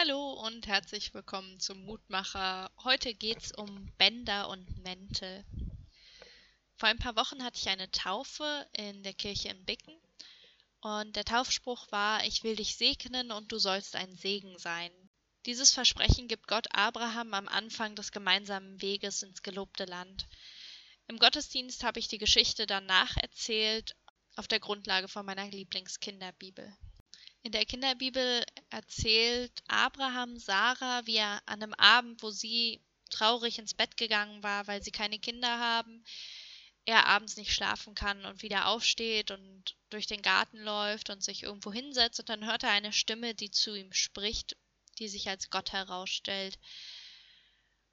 Hallo und herzlich willkommen zum Mutmacher. Heute geht's um Bänder und Mäntel. Vor ein paar Wochen hatte ich eine Taufe in der Kirche in Bicken und der Taufspruch war, ich will dich segnen und du sollst ein Segen sein. Dieses Versprechen gibt Gott Abraham am Anfang des gemeinsamen Weges ins gelobte Land. Im Gottesdienst habe ich die Geschichte dann nacherzählt auf der Grundlage von meiner Lieblingskinderbibel. In der Kinderbibel erzählt Abraham Sarah, wie er an einem Abend, wo sie traurig ins Bett gegangen war, weil sie keine Kinder haben, er abends nicht schlafen kann und wieder aufsteht und durch den Garten läuft und sich irgendwo hinsetzt und dann hört er eine Stimme, die zu ihm spricht, die sich als Gott herausstellt.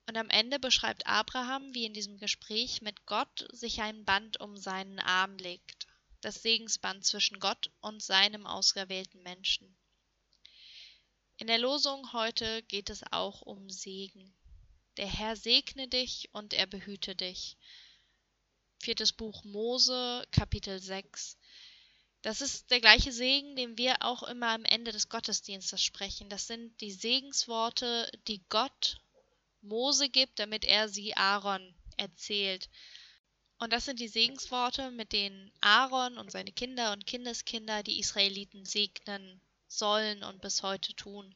Und am Ende beschreibt Abraham, wie in diesem Gespräch mit Gott sich ein Band um seinen Arm legt das Segensband zwischen Gott und seinem ausgewählten Menschen. In der Losung heute geht es auch um Segen. Der Herr segne dich und er behüte dich. Viertes Buch Mose, Kapitel 6. Das ist der gleiche Segen, den wir auch immer am Ende des Gottesdienstes sprechen. Das sind die Segensworte, die Gott Mose gibt, damit er sie Aaron erzählt. Und das sind die Segensworte, mit denen Aaron und seine Kinder und Kindeskinder die Israeliten segnen sollen und bis heute tun.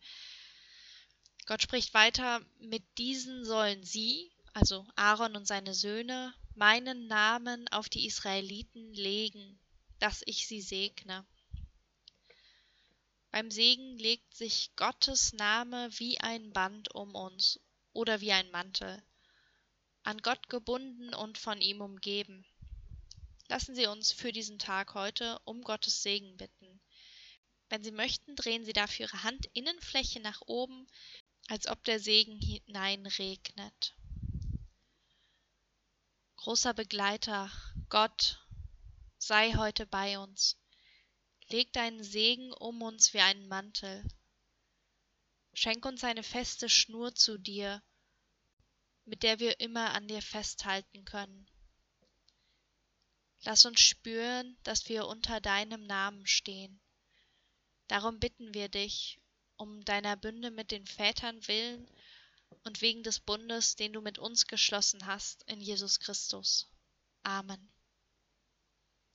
Gott spricht weiter, mit diesen sollen sie, also Aaron und seine Söhne, meinen Namen auf die Israeliten legen, dass ich sie segne. Beim Segen legt sich Gottes Name wie ein Band um uns oder wie ein Mantel an Gott gebunden und von ihm umgeben. Lassen Sie uns für diesen Tag heute um Gottes Segen bitten. Wenn Sie möchten, drehen Sie dafür Ihre Handinnenfläche nach oben, als ob der Segen hineinregnet. Großer Begleiter, Gott, sei heute bei uns. Leg deinen Segen um uns wie einen Mantel. Schenk uns eine feste Schnur zu dir, mit der wir immer an dir festhalten können. Lass uns spüren, dass wir unter deinem Namen stehen. Darum bitten wir dich, um deiner Bünde mit den Vätern willen und wegen des Bundes, den du mit uns geschlossen hast in Jesus Christus. Amen.